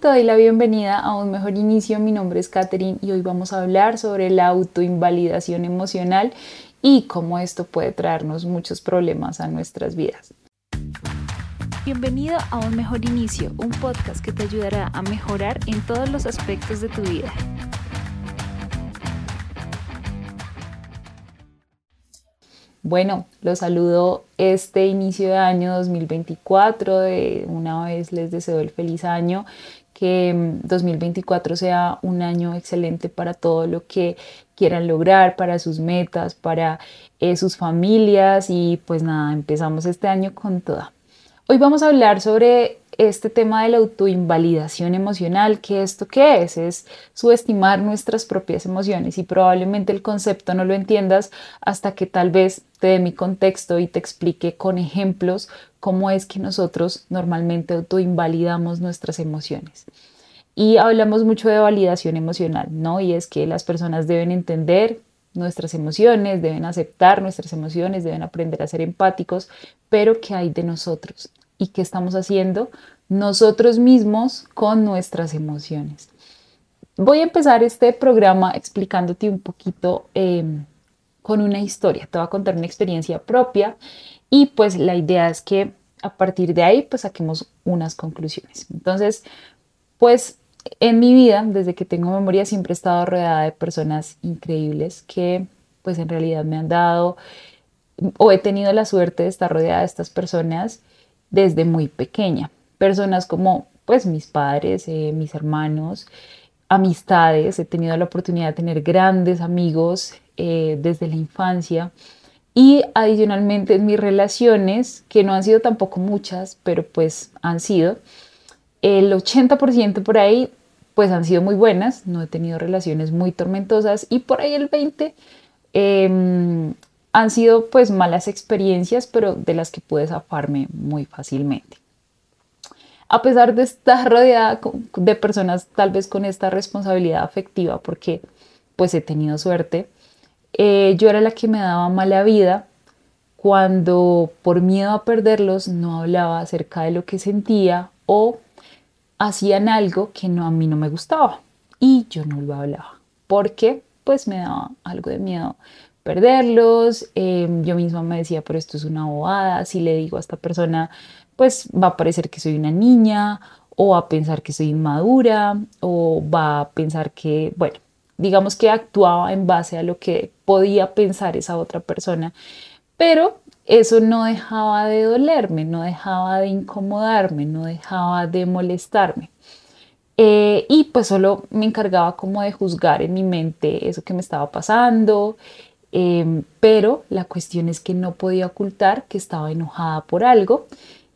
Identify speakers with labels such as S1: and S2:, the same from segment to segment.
S1: te doy la bienvenida a un mejor inicio. Mi nombre es Katherine y hoy vamos a hablar sobre la autoinvalidación emocional y cómo esto puede traernos muchos problemas a nuestras vidas.
S2: Bienvenido a Un Mejor Inicio, un podcast que te ayudará a mejorar en todos los aspectos de tu vida.
S1: Bueno, los saludo este inicio de año 2024. De una vez les deseo el feliz año. Que 2024 mm, sea un año excelente para todo lo que quieran lograr, para sus metas, para eh, sus familias. Y pues nada, empezamos este año con toda. Hoy vamos a hablar sobre este tema de la autoinvalidación emocional, que esto qué es? Es subestimar nuestras propias emociones y probablemente el concepto no lo entiendas hasta que tal vez te dé mi contexto y te explique con ejemplos cómo es que nosotros normalmente autoinvalidamos nuestras emociones. Y hablamos mucho de validación emocional, ¿no? Y es que las personas deben entender nuestras emociones, deben aceptar nuestras emociones, deben aprender a ser empáticos, pero ¿qué hay de nosotros? y qué estamos haciendo nosotros mismos con nuestras emociones. Voy a empezar este programa explicándote un poquito em, con una historia. Te voy a contar una experiencia propia y pues la idea es que a partir de ahí pues saquemos unas conclusiones. Entonces, pues en mi vida, desde que tengo memoria, siempre he estado rodeada de personas increíbles que pues en realidad me han dado o he tenido la suerte de estar rodeada de estas personas desde muy pequeña. Personas como pues mis padres, eh, mis hermanos, amistades, he tenido la oportunidad de tener grandes amigos eh, desde la infancia y adicionalmente en mis relaciones, que no han sido tampoco muchas, pero pues han sido, el 80% por ahí pues han sido muy buenas, no he tenido relaciones muy tormentosas y por ahí el 20% han sido pues malas experiencias, pero de las que pude zafarme muy fácilmente. A pesar de estar rodeada de personas tal vez con esta responsabilidad afectiva, porque pues he tenido suerte, eh, yo era la que me daba mala vida cuando por miedo a perderlos no hablaba acerca de lo que sentía o hacían algo que no a mí no me gustaba y yo no lo hablaba porque pues me daba algo de miedo perderlos. Em, yo misma me decía, pero esto es una bobada. Si le digo a esta persona, pues va a parecer que soy una niña o va a pensar que soy inmadura o va a pensar que, bueno, digamos que actuaba en base a lo que podía pensar esa otra persona. Pero eso no dejaba de dolerme, no dejaba de incomodarme, no dejaba de molestarme. Eh, y pues solo me encargaba como de juzgar en mi mente eso que me estaba pasando Em, pero la cuestión es que no podía ocultar que estaba enojada por algo.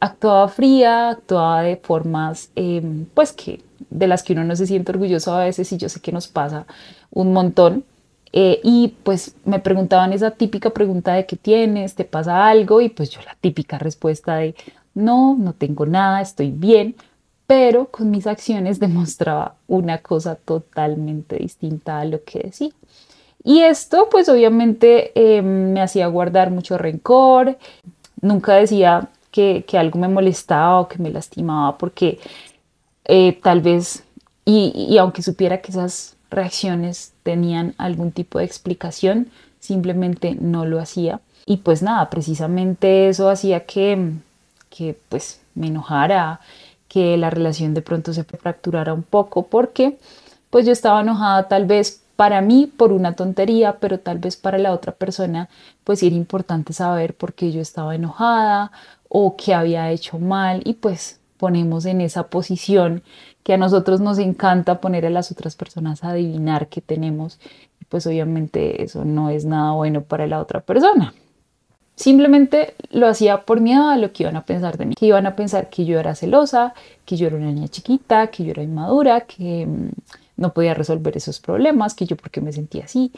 S1: Actuaba fría, actuaba de formas, em, pues que de las que uno no se siente orgulloso a veces y yo sé que nos pasa un montón. Eh, y pues me preguntaban esa típica pregunta de qué tienes, te pasa algo y pues yo la típica respuesta de no, no tengo nada, estoy bien, pero con mis acciones demostraba una cosa totalmente distinta a lo que decía. Y esto pues obviamente eh, me hacía guardar mucho rencor, nunca decía que, algo me molestaba o que me lastimaba porque eh, tal vez, y, y aunque supiera que esas reacciones tenían algún tipo de explicación, simplemente no lo hacía. Y pues nada, precisamente eso hacía que, que pues me enojara, que la relación de pronto se fracturara un poco porque pues yo estaba enojada tal vez para mí por una tontería, pero tal vez para la otra persona pues era importante saber por qué yo estaba enojada o qué había hecho mal y pues ponemos en esa posición que a nosotros nos encanta poner a las otras personas a adivinar qué tenemos pues obviamente eso no es nada bueno para la otra persona. Simplemente lo hacía por miedo a lo que iban a pensar de mí, que iban a pensar que yo era celosa, que yo era una niña chiquita, que yo era inmadura, que mm, no podía resolver esos problemas, que yo porque me sentía así.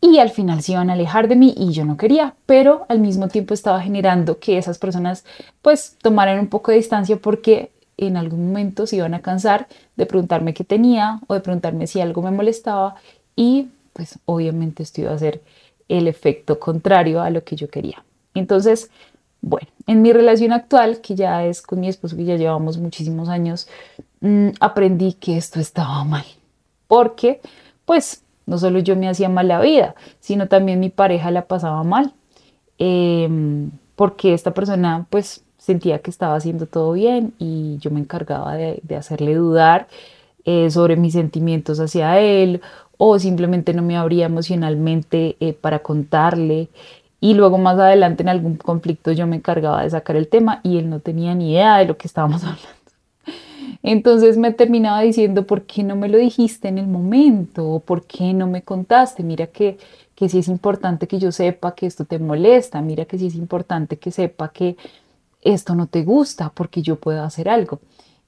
S1: Y al final se iban a alejar de mí y yo no quería, pero al mismo tiempo estaba generando que esas personas pues tomaran un poco de distancia porque en algún momento se iban a cansar de preguntarme qué tenía o de preguntarme si algo me molestaba y pues obviamente esto iba a ser el efecto contrario a lo que yo quería. Entonces, bueno, en mi relación actual, que ya es con mi esposo, que ya llevamos muchísimos años, mm, aprendí que esto estaba mal, porque pues no solo yo me hacía mal la vida, sino también mi pareja la pasaba mal, em, porque esta persona pues sentía que estaba haciendo todo bien y yo me encargaba de, hacerle dudar eh, sobre mis sentimientos hacia él o simplemente no me abría emocionalmente eh, para contarle. Y luego más adelante en algún conflicto yo me encargaba de sacar el tema y él no tenía ni idea de lo que estábamos hablando. Entonces me terminaba diciendo, ¿por qué no me lo dijiste en el momento? ¿O por qué no me contaste? Mira que, que sí es importante que yo sepa que esto te molesta, mira que sí es importante que sepa que esto no te gusta porque yo puedo hacer algo.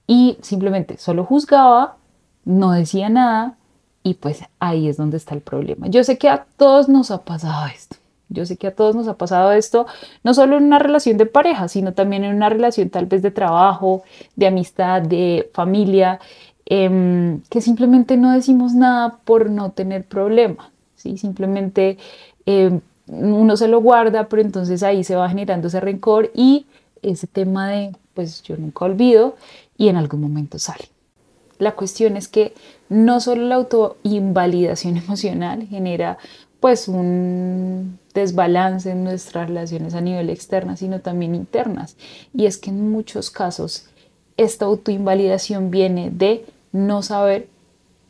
S1: Y simplemente solo juzgaba, no decía nada y pues ahí es donde está el problema. Yo sé que a todos nos ha pasado esto. Yo sé que a todos nos ha pasado esto, no solo en una relación de pareja, sino también en una relación tal vez de trabajo, de amistad, de familia, em, que simplemente no decimos nada por no tener problema. ¿sí? Simplemente em, uno se lo guarda, pero entonces ahí se va generando ese rencor y ese tema de, pues yo nunca olvido y en algún momento sale. La cuestión es que no solo la autoinvalidación emocional genera pues un desbalance en nuestras relaciones a nivel externo, sino también internas. Y es que en muchos casos esta autoinvalidación viene de no saber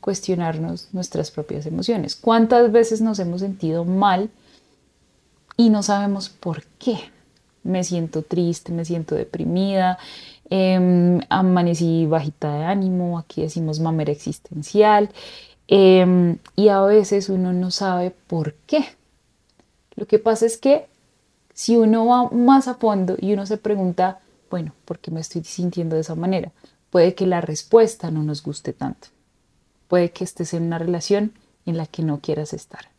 S1: cuestionarnos nuestras propias emociones. ¿Cuántas veces nos hemos sentido mal y no sabemos por qué? Me siento triste, me siento deprimida, Em, amanecí bajita de ánimo, aquí decimos mamera existencial, em, y a veces uno no sabe por qué. Lo que pasa es que si uno va más a fondo y uno se pregunta, bueno, ¿por qué me estoy sintiendo de esa manera? Puede que la respuesta no nos guste tanto. Puede que estés en una relación en la que no quieras estar.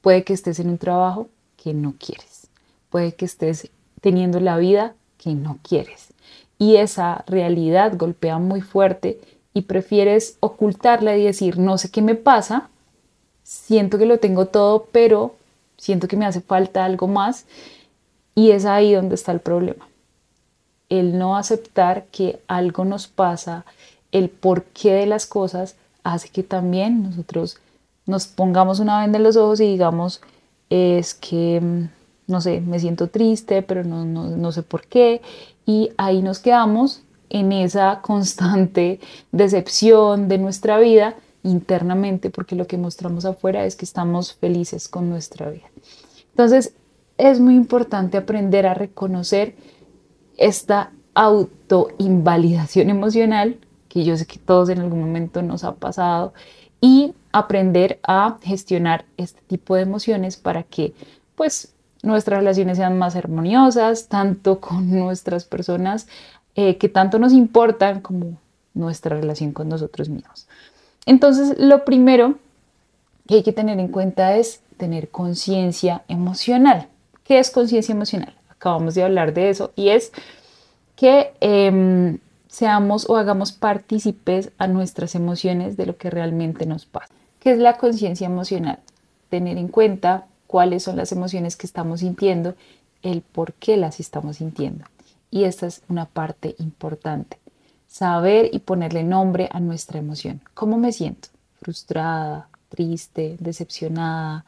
S1: Puede que estés en un trabajo que no quieres. Puede que estés teniendo la vida que no quieres y esa realidad golpea muy fuerte y prefieres ocultarla y decir, no sé qué me pasa, siento que lo tengo todo, pero siento que me hace falta algo más y es ahí donde está el problema. El no aceptar que algo nos pasa, el porqué de las cosas, hace que también nosotros nos pongamos una venda en los ojos y digamos, es que, mm, no sé, me siento triste, pero no, no, no sé por qué y ahí nos quedamos en esa constante decepción de nuestra vida internamente porque lo que mostramos afuera es que estamos felices con nuestra vida. Entonces es muy importante aprender a reconocer esta autoinvalidación emocional que yo sé que todos en algún momento nos ha pasado y aprender a gestionar este tipo de emociones para que pues nuestras relaciones sean más armoniosas, tanto con nuestras personas eh, que tanto nos importan como nuestra relación con nosotros mismos. Entonces, lo primero que hay que tener en cuenta es tener conciencia emocional. ¿Qué es conciencia emocional? Acabamos de hablar de eso y es que em, seamos o hagamos partícipes a nuestras emociones de lo que realmente nos pasa. ¿Qué es la conciencia emocional? Tener en cuenta cuáles son las emociones que estamos sintiendo, el por qué las estamos sintiendo. Y esta es una parte importante. Saber y ponerle nombre a nuestra emoción. ¿Cómo me siento? Frustrada, triste, decepcionada,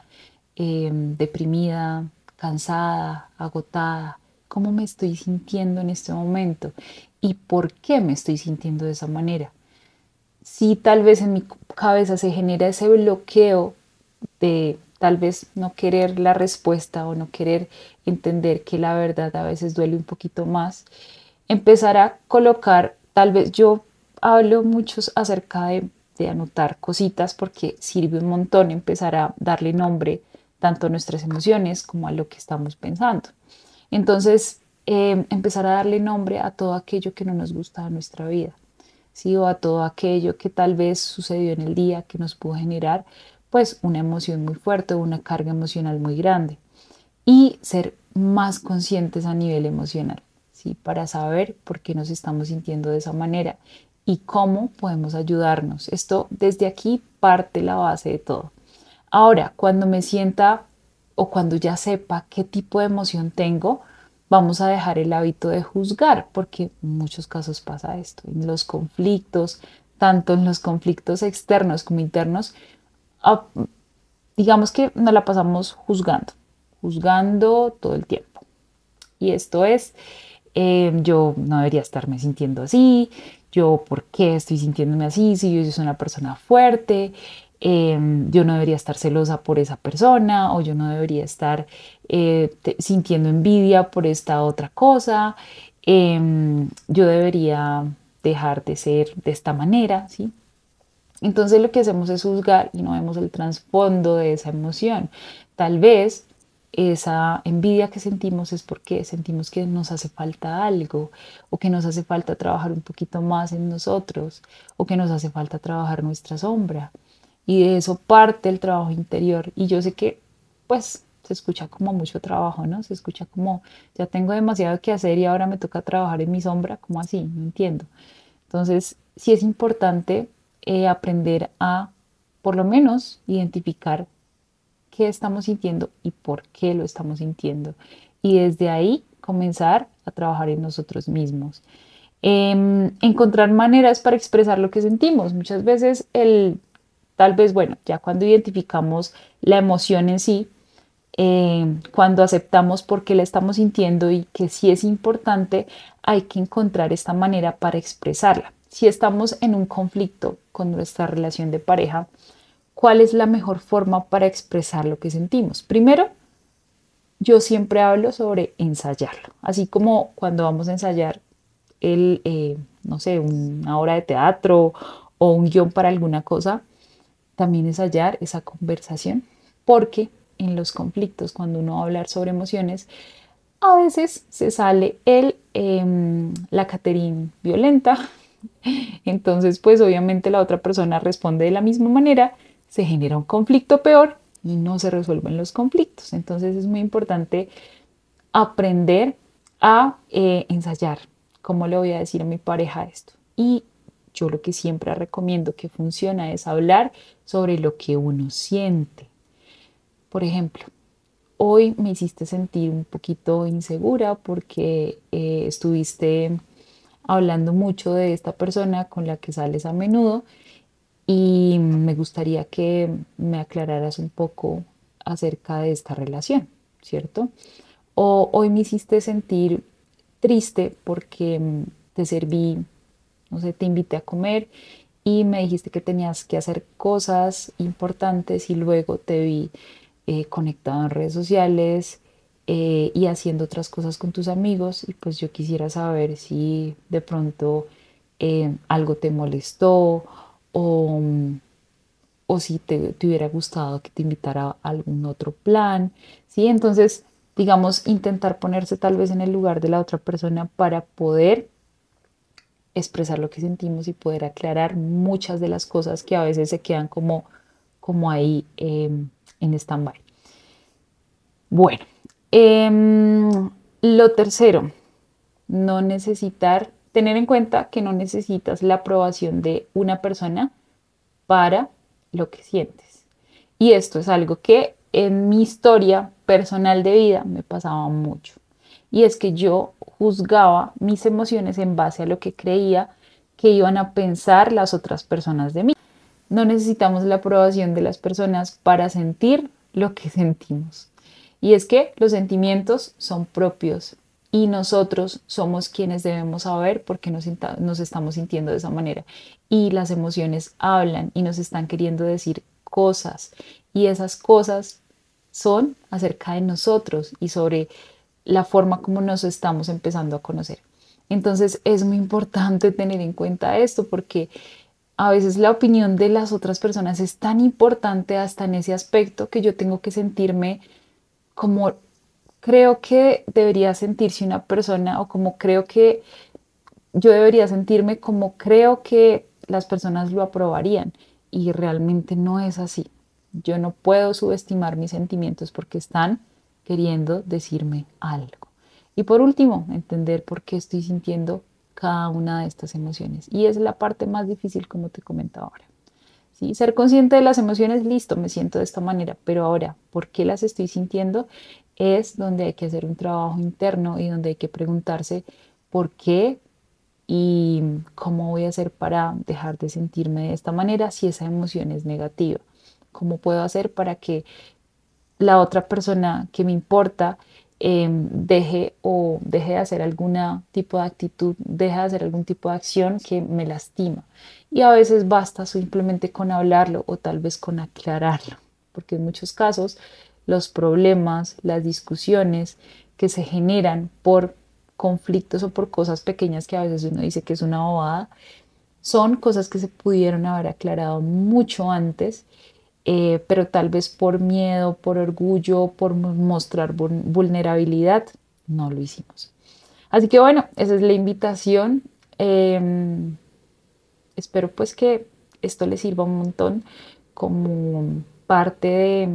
S1: em, deprimida, cansada, agotada. ¿Cómo me estoy sintiendo en este momento? ¿Y por qué me estoy sintiendo de esa manera? Si tal vez en mi cabeza se genera ese bloqueo de tal vez no querer la respuesta o no querer entender que la verdad a veces duele un poquito más, empezar a colocar, tal vez yo hablo muchos acerca de, anotar cositas porque sirve un montón empezar a darle nombre tanto a nuestras emociones como a lo que estamos pensando. Entonces, em, empezar a darle nombre a todo aquello que no nos gusta de nuestra vida, ¿sí? o a todo aquello que tal vez sucedió en el día que nos pudo generar pues una emoción muy fuerte, una carga emocional muy grande y ser más conscientes a nivel emocional, ¿sí? Para saber por qué nos estamos sintiendo de esa manera y cómo podemos ayudarnos. Esto desde aquí parte la base de todo. Ahora, cuando me sienta o cuando ya sepa qué tipo de emoción tengo, vamos a dejar el hábito de juzgar, porque en muchos casos pasa esto, en los conflictos, tanto en los conflictos externos como internos, digamos que nos la pasamos juzgando, juzgando todo el tiempo. Y esto es, eh, yo no debería estarme sintiendo así, yo por qué estoy sintiéndome así, si yo soy una persona fuerte, em, yo no debería estar celosa por esa persona o yo no debería estar eh, sintiendo envidia por esta otra cosa, yo debería dejar de ser de esta manera, ¿sí? Entonces lo que hacemos es juzgar y no vemos el trasfondo de esa emoción. Tal vez esa envidia que sentimos es porque sentimos que nos hace falta algo o que nos hace falta trabajar un poquito más en nosotros o que nos hace falta trabajar nuestra sombra. Y de eso parte el trabajo interior. Y yo sé que pues se escucha como mucho trabajo, ¿no? Se escucha como ya tengo demasiado que hacer y ahora me toca trabajar en mi sombra, como así, no entiendo. Entonces, sí es importante eh, aprender a, por lo menos, identificar qué estamos sintiendo y por qué lo estamos sintiendo. Y desde ahí comenzar a trabajar en nosotros mismos. Em, encontrar maneras para expresar lo que sentimos. Muchas veces el, tal vez, bueno, ya cuando identificamos la emoción en sí, em, cuando aceptamos por qué la estamos sintiendo y que sí es importante, hay que encontrar esta manera para expresarla. Si estamos en un conflicto con nuestra relación de pareja, cuál es la mejor forma para expresar lo que sentimos. Primero, yo siempre hablo sobre ensayarlo, así como cuando vamos a ensayar el, eh, no sé, una obra de teatro o un guion para alguna cosa, también ensayar esa conversación, porque en los conflictos, cuando uno va a hablar sobre emociones, a veces se sale el, em, la Caterín violenta, entonces pues obviamente la otra persona responde de la misma manera se genera un conflicto peor y no se resuelven los conflictos. Entonces es muy importante aprender a eh, ensayar. ¿Cómo le voy a decir a mi pareja esto? Y yo lo que siempre recomiendo que funciona es hablar sobre lo que uno siente. Por ejemplo, hoy me hiciste sentir un poquito insegura porque eh, estuviste hablando mucho de esta persona con la que sales a menudo y me gustaría que me aclararas un poco acerca de esta relación, ¿cierto? O hoy me hiciste sentir triste porque te serví, no sé, te invité a comer y me dijiste que tenías que hacer cosas importantes y luego te vi eh, conectado en redes sociales eh, y haciendo otras cosas con tus amigos y pues yo quisiera saber si de pronto eh, algo te molestó o, si te, hubiera gustado que te invitara a algún otro plan, ¿sí? Entonces, digamos, intentar ponerse tal vez en el lugar de la otra persona para poder expresar lo que sentimos y poder aclarar muchas de las cosas que a veces se quedan como, como ahí em, en stand-by. Bueno, em, lo tercero, no necesitar tener en cuenta que no necesitas la aprobación de una persona para lo que sientes. Y esto es algo que en mi historia personal de vida me pasaba mucho. Y es que yo juzgaba mis emociones en base a lo que creía que iban a pensar las otras personas de mí. No necesitamos la aprobación de las personas para sentir lo que sentimos. Y es que los sentimientos son propios y nosotros somos quienes debemos saber por qué nos, nos estamos sintiendo de esa manera. Y las emociones hablan y nos están queriendo decir cosas y esas cosas son acerca de nosotros y sobre la forma como nos estamos empezando a conocer. Entonces es muy importante tener en cuenta esto porque a veces la opinión de las otras personas es tan importante hasta en ese aspecto que yo tengo que sentirme como creo que debería sentirse una persona o como creo que yo debería sentirme como creo que las personas lo aprobarían y realmente no es así. Yo no puedo subestimar mis sentimientos porque están queriendo decirme algo. Y por último, entender por qué estoy sintiendo cada una de estas emociones. Y es la parte más difícil, como te comentaba ahora. ¿Sí? Ser consciente de las emociones, listo, me siento de esta manera, pero ahora, ¿por qué las estoy sintiendo? Es donde hay que hacer un trabajo interno y donde hay que preguntarse por qué y cómo voy a hacer para dejar de sentirme de esta manera si esa emoción es negativa. ¿Cómo puedo hacer para que la otra persona que me importa em, deje o deje de hacer algún tipo de actitud, deje de hacer algún tipo de acción que me lastima? Y a veces basta simplemente con hablarlo o tal vez con aclararlo, porque en muchos casos los problemas, las discusiones que se generan por conflictos o por cosas pequeñas que a veces uno dice que es una bobada, son cosas que se pudieron haber aclarado mucho antes, eh, pero tal vez por miedo, por orgullo, por mostrar vulnerabilidad, no lo hicimos. Así que bueno, esa es la invitación. Em, espero pues que esto les sirva un montón como parte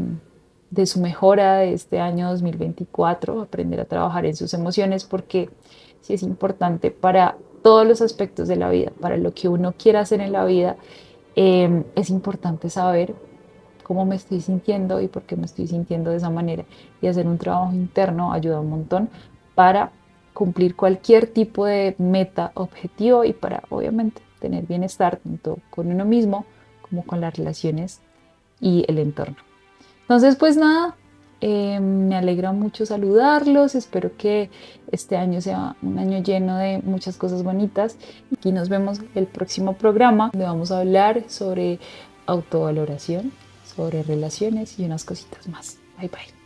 S1: de su mejora de este año 2024, aprender a trabajar en sus emociones, porque sí es importante para todos los aspectos de la vida, para lo que uno quiera hacer en la vida, em, es importante saber cómo me estoy sintiendo y por qué me estoy sintiendo de esa manera. Y hacer un trabajo interno ayuda un montón para cumplir cualquier tipo de meta, objetivo y para obviamente tener bienestar tanto con uno mismo como con las relaciones y el entorno. Entonces, pues nada, eh, me alegra mucho saludarlos, espero que este año sea un año lleno de muchas cosas bonitas. Aquí nos vemos el próximo programa donde vamos a hablar sobre autovaloración, sobre relaciones y unas cositas más. Bye bye.